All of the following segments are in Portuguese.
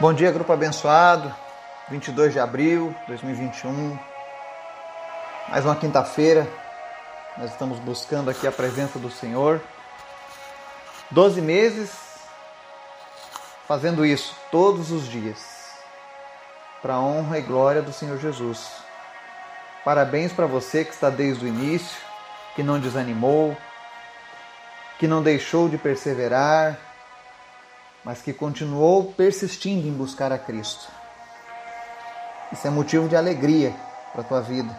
Bom dia, grupo abençoado. 22 de abril de 2021. Mais uma quinta-feira. Nós estamos buscando aqui a presença do Senhor. Doze meses fazendo isso todos os dias. Para a honra e glória do Senhor Jesus. Parabéns para você que está desde o início, que não desanimou, que não deixou de perseverar mas que continuou persistindo em buscar a Cristo. Isso é motivo de alegria para a tua vida.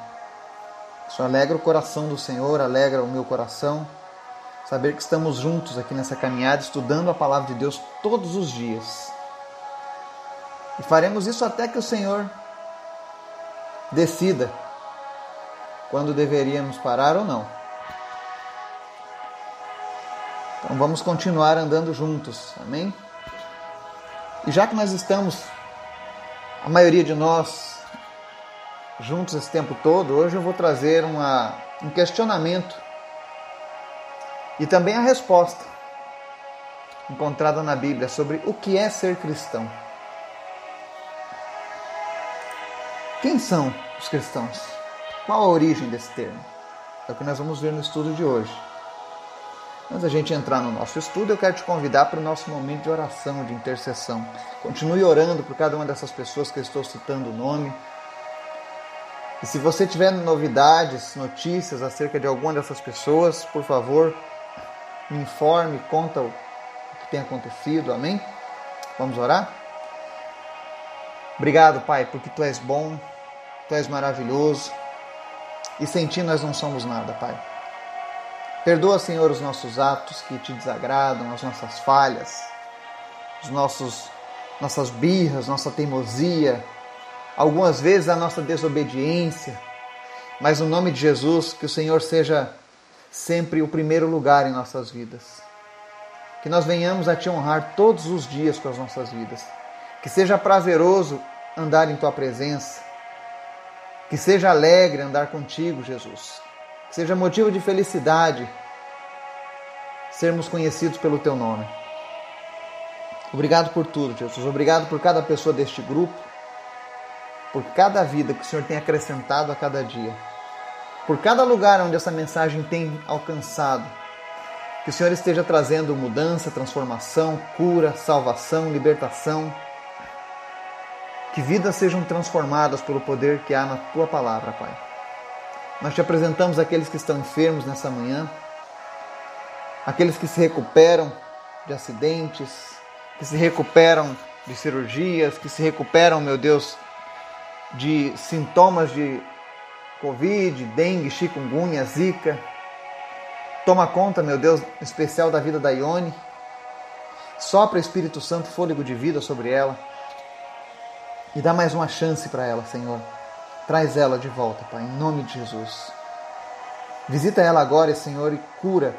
Isso alegra o coração do Senhor, alegra o meu coração. Saber que estamos juntos aqui nessa caminhada, estudando a palavra de Deus todos os dias. E faremos isso até que o Senhor decida quando deveríamos parar ou não. Então vamos continuar andando juntos. Amém? E já que nós estamos, a maioria de nós, juntos esse tempo todo, hoje eu vou trazer uma, um questionamento e também a resposta encontrada na Bíblia sobre o que é ser cristão. Quem são os cristãos? Qual a origem desse termo? É o que nós vamos ver no estudo de hoje. Antes da gente entrar no nosso estudo, eu quero te convidar para o nosso momento de oração, de intercessão. Continue orando por cada uma dessas pessoas que eu estou citando o nome. E se você tiver novidades, notícias acerca de alguma dessas pessoas, por favor, me informe, conta o que tem acontecido. Amém? Vamos orar? Obrigado, Pai, porque Tu és bom, Tu és maravilhoso. E sem Ti nós não somos nada, Pai. Perdoa, Senhor, os nossos atos que te desagradam, as nossas falhas, os nossos nossas birras, nossa teimosia, algumas vezes a nossa desobediência. Mas no nome de Jesus, que o Senhor seja sempre o primeiro lugar em nossas vidas. Que nós venhamos a te honrar todos os dias com as nossas vidas. Que seja prazeroso andar em tua presença. Que seja alegre andar contigo, Jesus que seja motivo de felicidade sermos conhecidos pelo teu nome. Obrigado por tudo, Jesus. Obrigado por cada pessoa deste grupo, por cada vida que o Senhor tem acrescentado a cada dia, por cada lugar onde essa mensagem tem alcançado. Que o Senhor esteja trazendo mudança, transformação, cura, salvação, libertação. Que vidas sejam transformadas pelo poder que há na tua palavra, Pai. Nós te apresentamos aqueles que estão enfermos nessa manhã, aqueles que se recuperam de acidentes, que se recuperam de cirurgias, que se recuperam, meu Deus, de sintomas de Covid, dengue, chikungunya, zika. Toma conta, meu Deus, especial da vida da Ione. Sopra Espírito Santo fôlego de vida sobre ela. E dá mais uma chance para ela, Senhor. Traz ela de volta, Pai, em nome de Jesus. Visita ela agora, Senhor, e cura.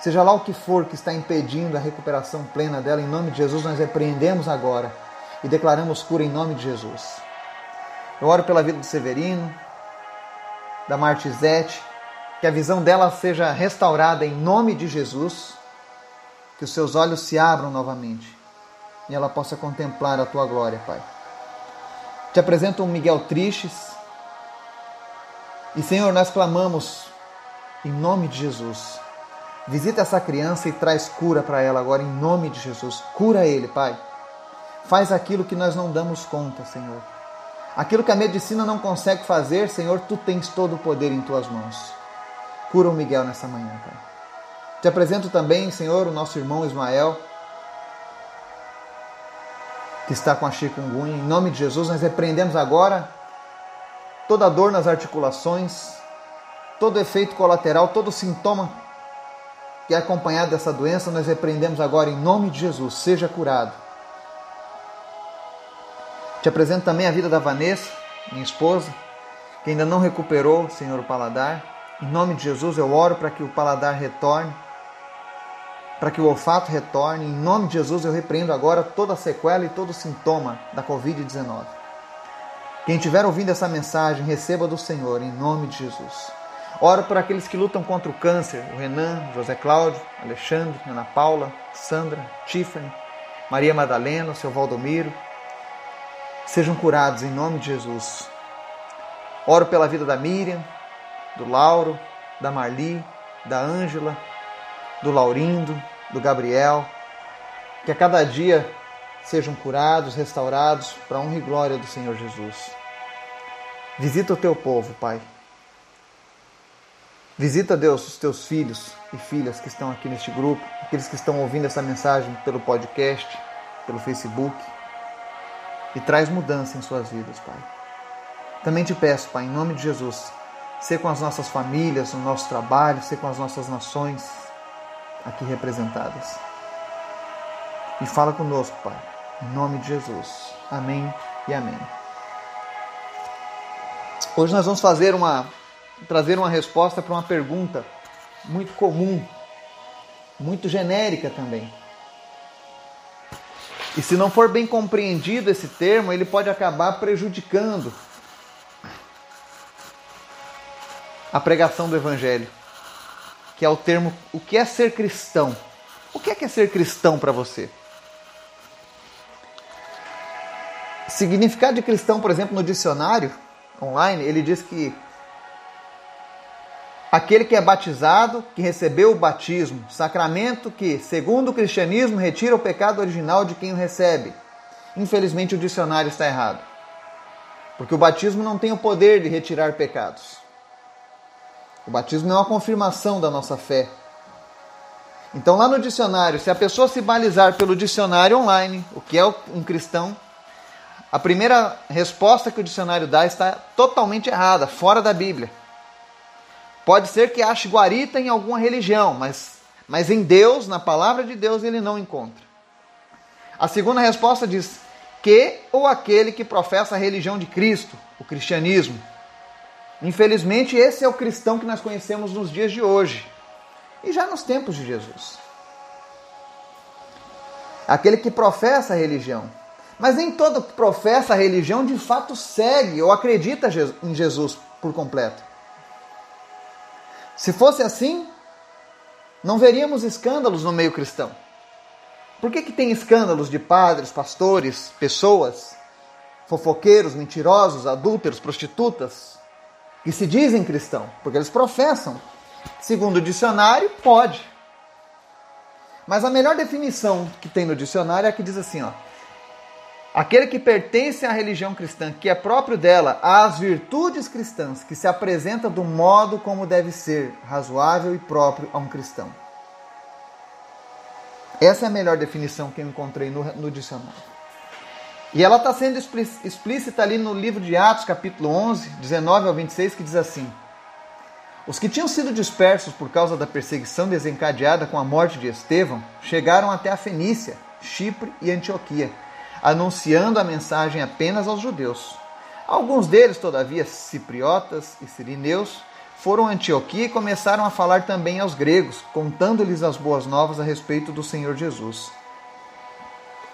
Seja lá o que for que está impedindo a recuperação plena dela, em nome de Jesus, nós repreendemos agora e declaramos cura em nome de Jesus. Eu oro pela vida do Severino, da Martizete, que a visão dela seja restaurada em nome de Jesus, que os seus olhos se abram novamente e ela possa contemplar a tua glória, Pai. Te apresento um Miguel Tristes. E Senhor, nós clamamos em nome de Jesus. Visita essa criança e traz cura para ela agora em nome de Jesus. Cura ele, Pai. Faz aquilo que nós não damos conta, Senhor. Aquilo que a medicina não consegue fazer, Senhor, tu tens todo o poder em tuas mãos. Cura o Miguel nessa manhã, Pai. Te apresento também, Senhor, o nosso irmão Ismael que está com a chikungunya. Em nome de Jesus, nós repreendemos agora toda dor nas articulações, todo efeito colateral, todo sintoma que é acompanhado dessa doença, nós repreendemos agora em nome de Jesus. Seja curado. Te apresento também a vida da Vanessa, minha esposa, que ainda não recuperou, Senhor, o paladar. Em nome de Jesus, eu oro para que o paladar retorne para que o olfato retorne. Em nome de Jesus, eu repreendo agora toda sequela e todo sintoma da Covid-19. Quem estiver ouvindo essa mensagem, receba do Senhor, em nome de Jesus. Oro por aqueles que lutam contra o câncer, o Renan, José Cláudio, Alexandre, Ana Paula, Sandra, Tiffany. Maria Madalena, o seu Valdomiro, sejam curados em nome de Jesus. Oro pela vida da Miriam, do Lauro, da Marli, da Ângela, do Laurindo, do Gabriel, que a cada dia sejam curados, restaurados para a honra e glória do Senhor Jesus. Visita o teu povo, Pai. Visita, Deus, os teus filhos e filhas que estão aqui neste grupo, aqueles que estão ouvindo essa mensagem pelo podcast, pelo Facebook, e traz mudança em suas vidas, Pai. Também te peço, Pai, em nome de Jesus, ser com as nossas famílias, no nosso trabalho, ser com as nossas nações aqui representadas. E fala conosco, Pai, em nome de Jesus. Amém e amém. Hoje nós vamos fazer uma trazer uma resposta para uma pergunta muito comum, muito genérica também. E se não for bem compreendido esse termo, ele pode acabar prejudicando a pregação do evangelho, que é o termo o que é ser cristão. O que é, que é ser cristão para você? Significado de cristão, por exemplo, no dicionário online, ele diz que aquele que é batizado, que recebeu o batismo, sacramento que, segundo o cristianismo, retira o pecado original de quem o recebe. Infelizmente, o dicionário está errado. Porque o batismo não tem o poder de retirar pecados. O batismo é uma confirmação da nossa fé. Então, lá no dicionário, se a pessoa se balizar pelo dicionário online, o que é um cristão, a primeira resposta que o dicionário dá está totalmente errada, fora da Bíblia. Pode ser que ache guarita em alguma religião, mas, mas em Deus, na palavra de Deus, ele não encontra. A segunda resposta diz que ou aquele que professa a religião de Cristo, o cristianismo. Infelizmente, esse é o cristão que nós conhecemos nos dias de hoje e já nos tempos de Jesus. Aquele que professa a religião. Mas nem todo que professa a religião de fato segue ou acredita em Jesus por completo. Se fosse assim, não veríamos escândalos no meio cristão. Por que, que tem escândalos de padres, pastores, pessoas, fofoqueiros, mentirosos, adúlteros, prostitutas, que se dizem cristão? Porque eles professam. Segundo o dicionário, pode. Mas a melhor definição que tem no dicionário é que diz assim, ó, Aquele que pertence à religião cristã, que é próprio dela, às virtudes cristãs, que se apresenta do modo como deve ser, razoável e próprio a um cristão. Essa é a melhor definição que eu encontrei no, no dicionário. E ela está sendo explícita ali no livro de Atos, capítulo 11, 19 ao 26, que diz assim: Os que tinham sido dispersos por causa da perseguição desencadeada com a morte de Estevão chegaram até a Fenícia, Chipre e Antioquia anunciando a mensagem apenas aos judeus. Alguns deles, todavia, cipriotas e sirineus, foram a Antioquia e começaram a falar também aos gregos, contando-lhes as boas novas a respeito do Senhor Jesus.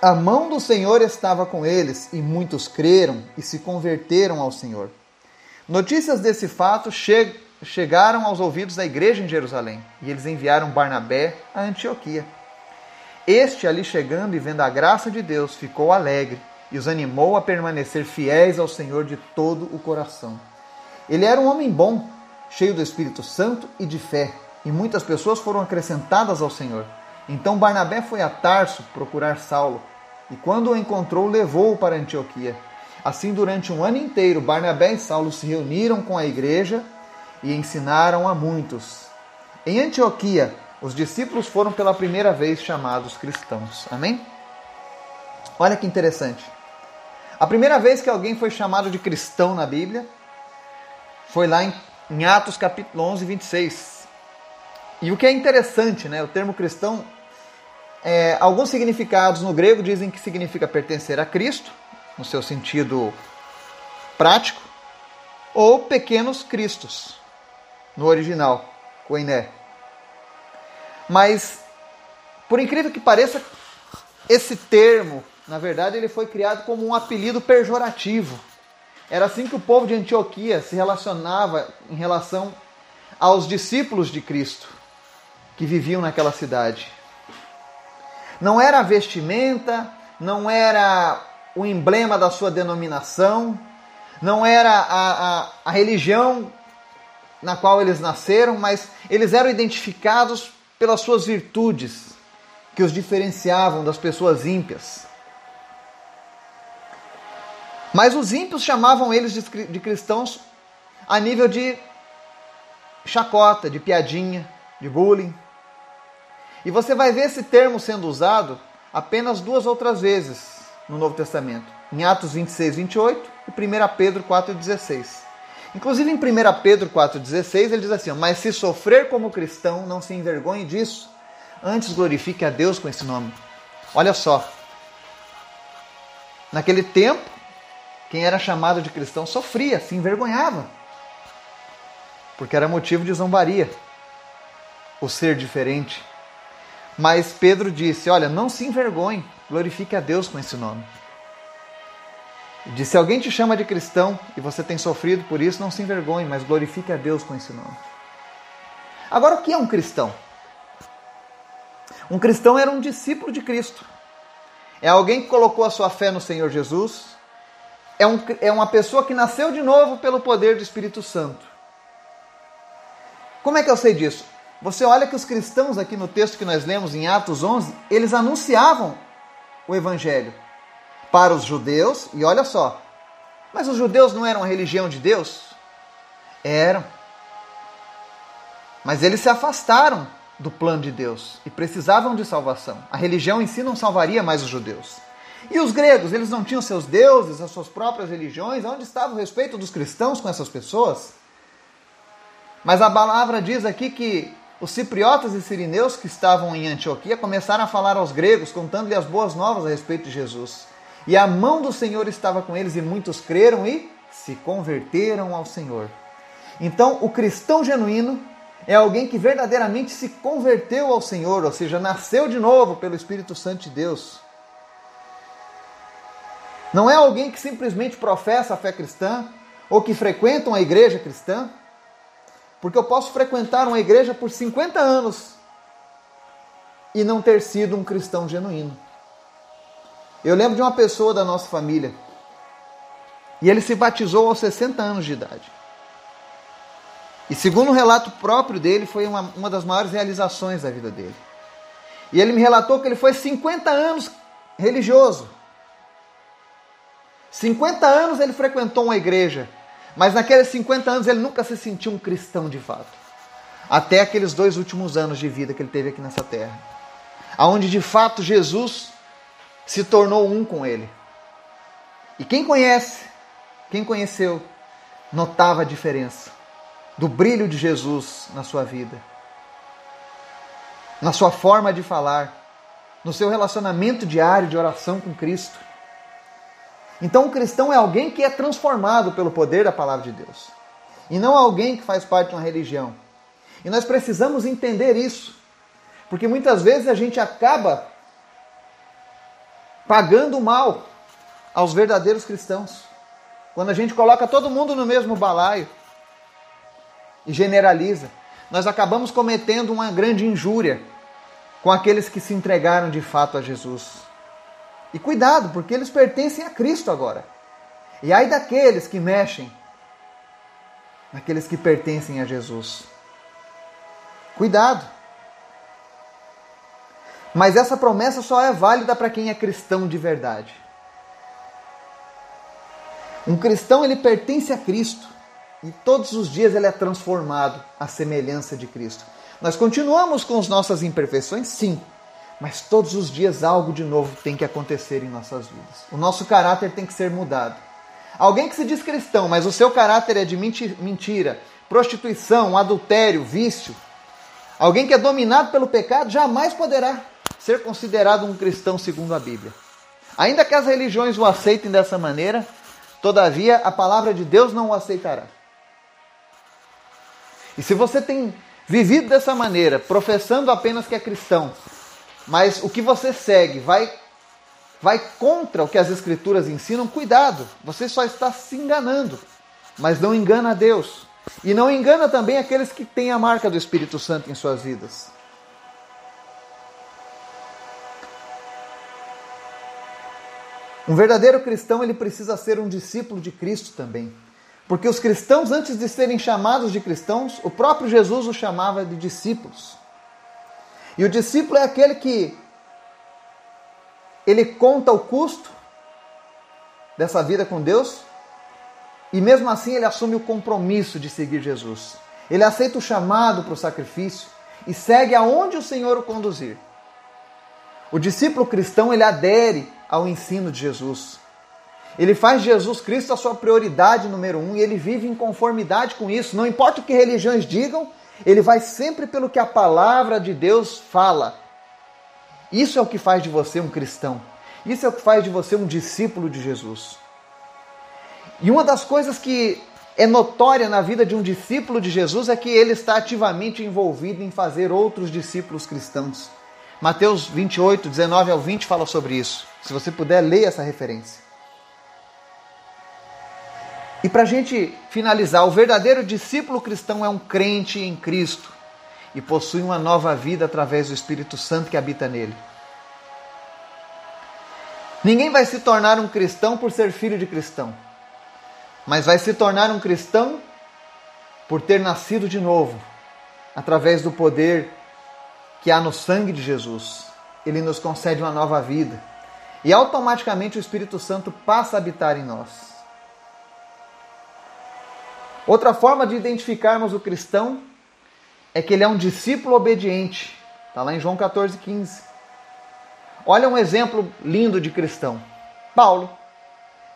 A mão do Senhor estava com eles, e muitos creram e se converteram ao Senhor. Notícias desse fato che chegaram aos ouvidos da igreja em Jerusalém, e eles enviaram Barnabé a Antioquia. Este, ali chegando e vendo a graça de Deus, ficou alegre e os animou a permanecer fiéis ao Senhor de todo o coração. Ele era um homem bom, cheio do Espírito Santo e de fé, e muitas pessoas foram acrescentadas ao Senhor. Então Barnabé foi a Tarso procurar Saulo, e quando o encontrou, levou-o para Antioquia. Assim, durante um ano inteiro, Barnabé e Saulo se reuniram com a igreja e ensinaram a muitos. Em Antioquia, os discípulos foram pela primeira vez chamados cristãos. Amém? Olha que interessante. A primeira vez que alguém foi chamado de cristão na Bíblia foi lá em, Atos capítulo 11, 26. E o que é interessante, né? O termo cristão, é, alguns significados no grego dizem que significa pertencer a Cristo, no seu sentido prático, ou pequenos cristos, no original, koiné. Mas, por incrível que pareça, esse termo, na verdade, ele foi criado como um apelido pejorativo. Era assim que o povo de Antioquia se relacionava em relação aos discípulos de Cristo que viviam naquela cidade. Não era a vestimenta, não era o emblema da sua denominação, não era a, a, a religião na qual eles nasceram, mas eles eram identificados pelas suas virtudes que os diferenciavam das pessoas ímpias. Mas os ímpios chamavam eles de cristãos a nível de chacota, de piadinha, de bullying. E você vai ver esse termo sendo usado apenas duas outras vezes no Novo Testamento, em Atos 26, 28 e 1 Pedro 4, 16. Inclusive em 1 Pedro 4,16 ele diz assim: Mas se sofrer como cristão, não se envergonhe disso, antes glorifique a Deus com esse nome. Olha só. Naquele tempo, quem era chamado de cristão sofria, se envergonhava, porque era motivo de zombaria o ser diferente. Mas Pedro disse: Olha, não se envergonhe, glorifique a Deus com esse nome. Disse: Se alguém te chama de cristão e você tem sofrido por isso, não se envergonhe, mas glorifique a Deus com esse nome. Agora, o que é um cristão? Um cristão era um discípulo de Cristo. É alguém que colocou a sua fé no Senhor Jesus. É, um, é uma pessoa que nasceu de novo pelo poder do Espírito Santo. Como é que eu sei disso? Você olha que os cristãos, aqui no texto que nós lemos em Atos 11, eles anunciavam o Evangelho para os judeus, e olha só, mas os judeus não eram a religião de Deus? Eram. Mas eles se afastaram do plano de Deus e precisavam de salvação. A religião em si não salvaria mais os judeus. E os gregos, eles não tinham seus deuses, as suas próprias religiões? Onde estava o respeito dos cristãos com essas pessoas? Mas a palavra diz aqui que os cipriotas e sirineus que estavam em Antioquia começaram a falar aos gregos, contando-lhe as boas novas a respeito de Jesus. E a mão do Senhor estava com eles, e muitos creram e se converteram ao Senhor. Então, o cristão genuíno é alguém que verdadeiramente se converteu ao Senhor, ou seja, nasceu de novo pelo Espírito Santo de Deus. Não é alguém que simplesmente professa a fé cristã ou que frequenta uma igreja cristã, porque eu posso frequentar uma igreja por 50 anos e não ter sido um cristão genuíno. Eu lembro de uma pessoa da nossa família e ele se batizou aos 60 anos de idade. E segundo o relato próprio dele, foi uma, uma das maiores realizações da vida dele. E ele me relatou que ele foi 50 anos religioso. 50 anos ele frequentou uma igreja, mas naqueles 50 anos ele nunca se sentiu um cristão de fato. Até aqueles dois últimos anos de vida que ele teve aqui nessa terra. Aonde de fato Jesus se tornou um com ele. E quem conhece, quem conheceu, notava a diferença do brilho de Jesus na sua vida, na sua forma de falar, no seu relacionamento diário de oração com Cristo. Então, o cristão é alguém que é transformado pelo poder da palavra de Deus, e não alguém que faz parte de uma religião. E nós precisamos entender isso, porque muitas vezes a gente acaba pagando mal aos verdadeiros cristãos. Quando a gente coloca todo mundo no mesmo balaio, e generaliza, nós acabamos cometendo uma grande injúria com aqueles que se entregaram de fato a Jesus. E cuidado, porque eles pertencem a Cristo agora. E ai daqueles que mexem naqueles que pertencem a Jesus. Cuidado. Mas essa promessa só é válida para quem é cristão de verdade. Um cristão ele pertence a Cristo. E todos os dias ele é transformado à semelhança de Cristo. Nós continuamos com as nossas imperfeições, sim, mas todos os dias algo de novo tem que acontecer em nossas vidas. O nosso caráter tem que ser mudado. Alguém que se diz cristão, mas o seu caráter é de mentira, prostituição, adultério, vício, alguém que é dominado pelo pecado, jamais poderá ser considerado um cristão segundo a Bíblia. Ainda que as religiões o aceitem dessa maneira, todavia a palavra de Deus não o aceitará. E se você tem vivido dessa maneira, professando apenas que é cristão, mas o que você segue vai vai contra o que as escrituras ensinam, cuidado, você só está se enganando, mas não engana a Deus. E não engana também aqueles que têm a marca do Espírito Santo em suas vidas. Um verdadeiro cristão ele precisa ser um discípulo de Cristo também. Porque os cristãos, antes de serem chamados de cristãos, o próprio Jesus os chamava de discípulos. E o discípulo é aquele que ele conta o custo dessa vida com Deus e mesmo assim ele assume o compromisso de seguir Jesus. Ele aceita o chamado para o sacrifício e segue aonde o Senhor o conduzir. O discípulo cristão ele adere ao ensino de Jesus. Ele faz Jesus Cristo a sua prioridade número um e ele vive em conformidade com isso. Não importa o que religiões digam, ele vai sempre pelo que a palavra de Deus fala. Isso é o que faz de você um cristão. Isso é o que faz de você um discípulo de Jesus. E uma das coisas que é notória na vida de um discípulo de Jesus é que ele está ativamente envolvido em fazer outros discípulos cristãos. Mateus 28, 19 ao 20 fala sobre isso. Se você puder, ler essa referência. E para a gente finalizar, o verdadeiro discípulo cristão é um crente em Cristo e possui uma nova vida através do Espírito Santo que habita nele. Ninguém vai se tornar um cristão por ser filho de cristão, mas vai se tornar um cristão por ter nascido de novo, através do poder que há no sangue de Jesus. Ele nos concede uma nova vida e automaticamente o Espírito Santo passa a habitar em nós. Outra forma de identificarmos o cristão é que ele é um discípulo obediente. Está lá em João 14, 15. Olha um exemplo lindo de cristão. Paulo.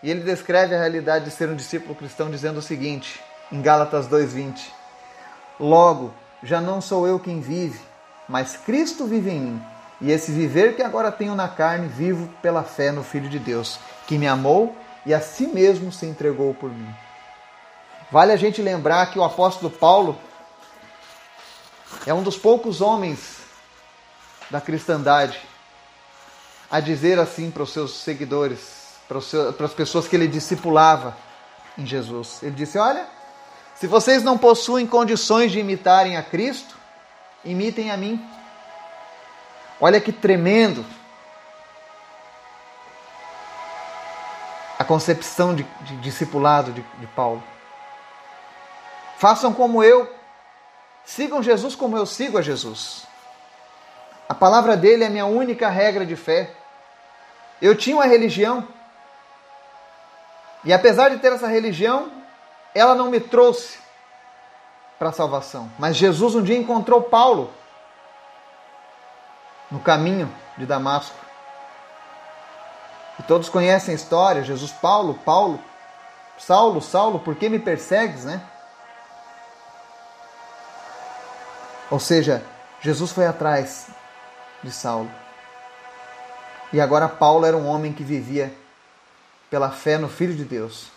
E ele descreve a realidade de ser um discípulo cristão dizendo o seguinte, em Gálatas 2:20. Logo, já não sou eu quem vive, mas Cristo vive em mim. E esse viver que agora tenho na carne, vivo pela fé no Filho de Deus, que me amou e a si mesmo se entregou por mim. Vale a gente lembrar que o apóstolo Paulo é um dos poucos homens da cristandade a dizer assim para os seus seguidores, para, as pessoas que ele discipulava em Jesus. Ele disse: Olha, se vocês não possuem condições de imitarem a Cristo, imitem a mim. Olha que tremendo a concepção de, de discipulado de, de Paulo. Façam como eu. Sigam Jesus como eu sigo a Jesus. A palavra dele é minha única regra de fé. Eu tinha uma religião. E apesar de ter essa religião, ela não me trouxe para a salvação. Mas Jesus um dia encontrou Paulo no caminho de Damasco. E todos conhecem a história. Jesus, Paulo, Paulo, Saulo, Saulo, por que me persegues, né? Ou seja, Jesus foi atrás de Saulo. E agora Paulo era um homem que vivia pela fé no Filho de Deus.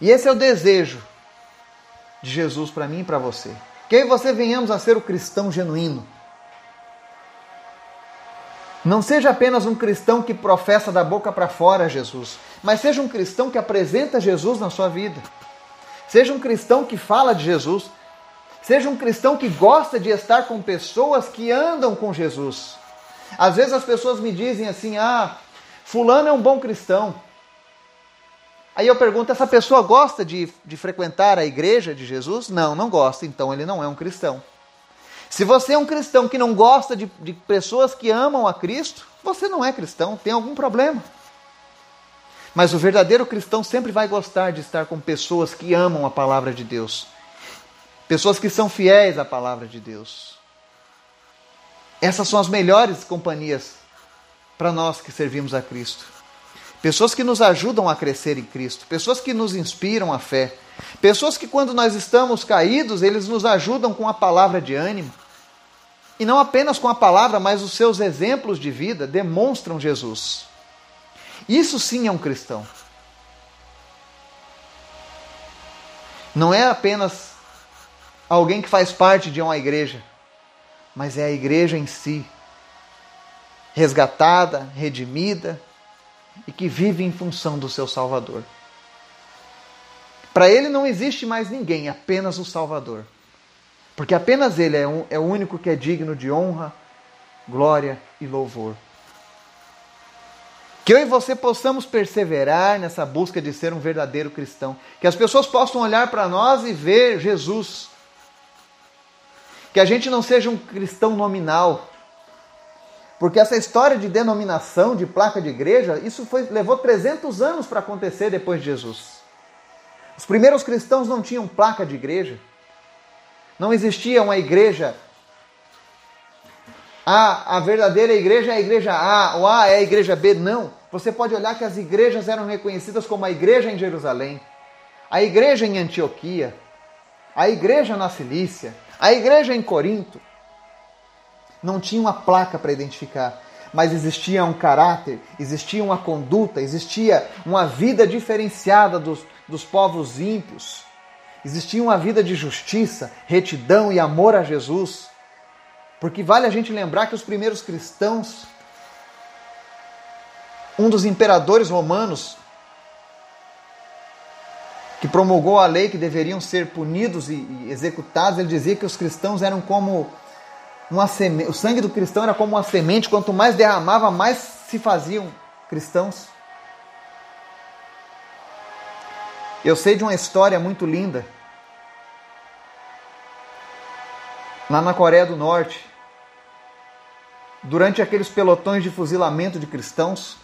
E esse é o desejo de Jesus para mim e para você. Que e você venhamos a ser o cristão genuíno. Não seja apenas um cristão que professa da boca para fora Jesus, mas seja um cristão que apresenta Jesus na sua vida. Seja um cristão que fala de Jesus, Seja um cristão que gosta de estar com pessoas que andam com Jesus. Às vezes as pessoas me dizem assim: ah, Fulano é um bom cristão. Aí eu pergunto: essa pessoa gosta de, de frequentar a igreja de Jesus? Não, não gosta, então ele não é um cristão. Se você é um cristão que não gosta de, de pessoas que amam a Cristo, você não é cristão, tem algum problema. Mas o verdadeiro cristão sempre vai gostar de estar com pessoas que amam a palavra de Deus pessoas que são fiéis à palavra de Deus. Essas são as melhores companhias para nós que servimos a Cristo. Pessoas que nos ajudam a crescer em Cristo, pessoas que nos inspiram a fé, pessoas que quando nós estamos caídos, eles nos ajudam com a palavra de ânimo. E não apenas com a palavra, mas os seus exemplos de vida demonstram Jesus. Isso sim é um cristão. Não é apenas alguém que faz parte de uma igreja, mas é a igreja em si, resgatada, redimida e que vive em função do seu Salvador. Para ele não existe mais ninguém, apenas o Salvador. Porque apenas ele é, um, é o único que é digno de honra, glória e louvor. Que eu e você possamos perseverar nessa busca de ser um verdadeiro cristão. Que as pessoas possam olhar para nós e ver Jesus. Que a gente não seja um cristão nominal. Porque essa história de denominação, de placa de igreja, isso foi, levou 300 anos para acontecer depois de Jesus. Os primeiros cristãos não tinham placa de igreja. Não existia uma igreja. A, a verdadeira igreja é a igreja A, o A é a igreja B. Não. Você pode olhar que as igrejas eram reconhecidas como a igreja em Jerusalém, a igreja em Antioquia, a igreja na Cilícia, a igreja em Corinto. Não tinha uma placa para identificar, mas existia um caráter, existia uma conduta, existia uma vida diferenciada dos, dos povos ímpios. Existia uma vida de justiça, retidão e amor a Jesus. Porque vale a gente lembrar que os primeiros cristãos, um dos imperadores romanos, que promulgou a lei que deveriam ser punidos e, executados, ele dizia que os cristãos eram como uma semente, o sangue do cristão era como uma semente, quanto mais derramava, mais se faziam cristãos. Eu sei de uma história muito linda. Lá na Coreia do Norte, durante aqueles pelotões de fuzilamento de cristãos,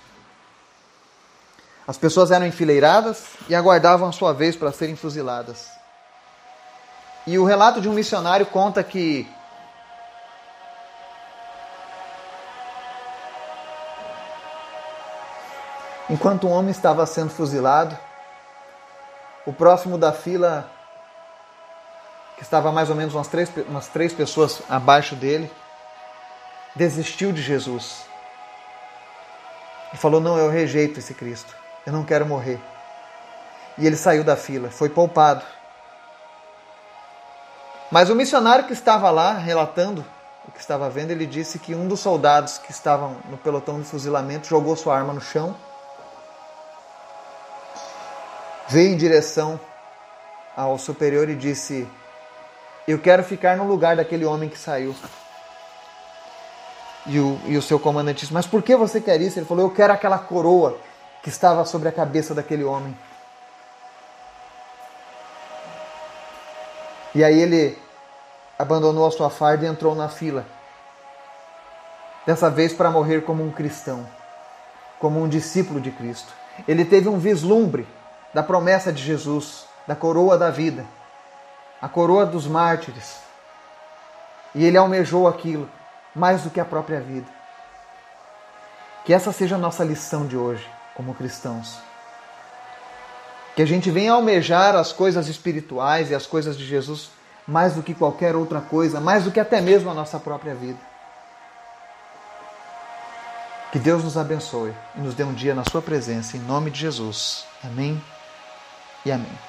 as pessoas eram enfileiradas e aguardavam a sua vez para serem fuziladas. E o relato de um missionário conta que enquanto um homem estava sendo fuzilado, o próximo da fila, que estava mais ou menos umas três, umas três pessoas abaixo dele, desistiu de Jesus. E falou: Não, eu rejeito esse Cristo. Eu não quero morrer. E ele saiu da fila, foi poupado. Mas o missionário que estava lá relatando o que estava vendo, ele disse que um dos soldados que estavam no pelotão de fuzilamento jogou sua arma no chão veio em direção ao superior e disse: Eu quero ficar no lugar daquele homem que saiu. E o, e o seu comandante disse: Mas por que você quer isso? Ele falou: Eu quero aquela coroa que estava sobre a cabeça daquele homem. E aí ele abandonou a sua farda e entrou na fila. Dessa vez para morrer como um cristão, como um discípulo de Cristo. Ele teve um vislumbre da promessa de Jesus, da coroa da vida, a coroa dos mártires. E ele almejou aquilo mais do que a própria vida. Que essa seja a nossa lição de hoje, como cristãos. Que a gente venha almejar as coisas espirituais e as coisas de Jesus mais do que qualquer outra coisa, mais do que até mesmo a nossa própria vida. Que Deus nos abençoe e nos dê um dia na Sua presença, em nome de Jesus. Amém e amém.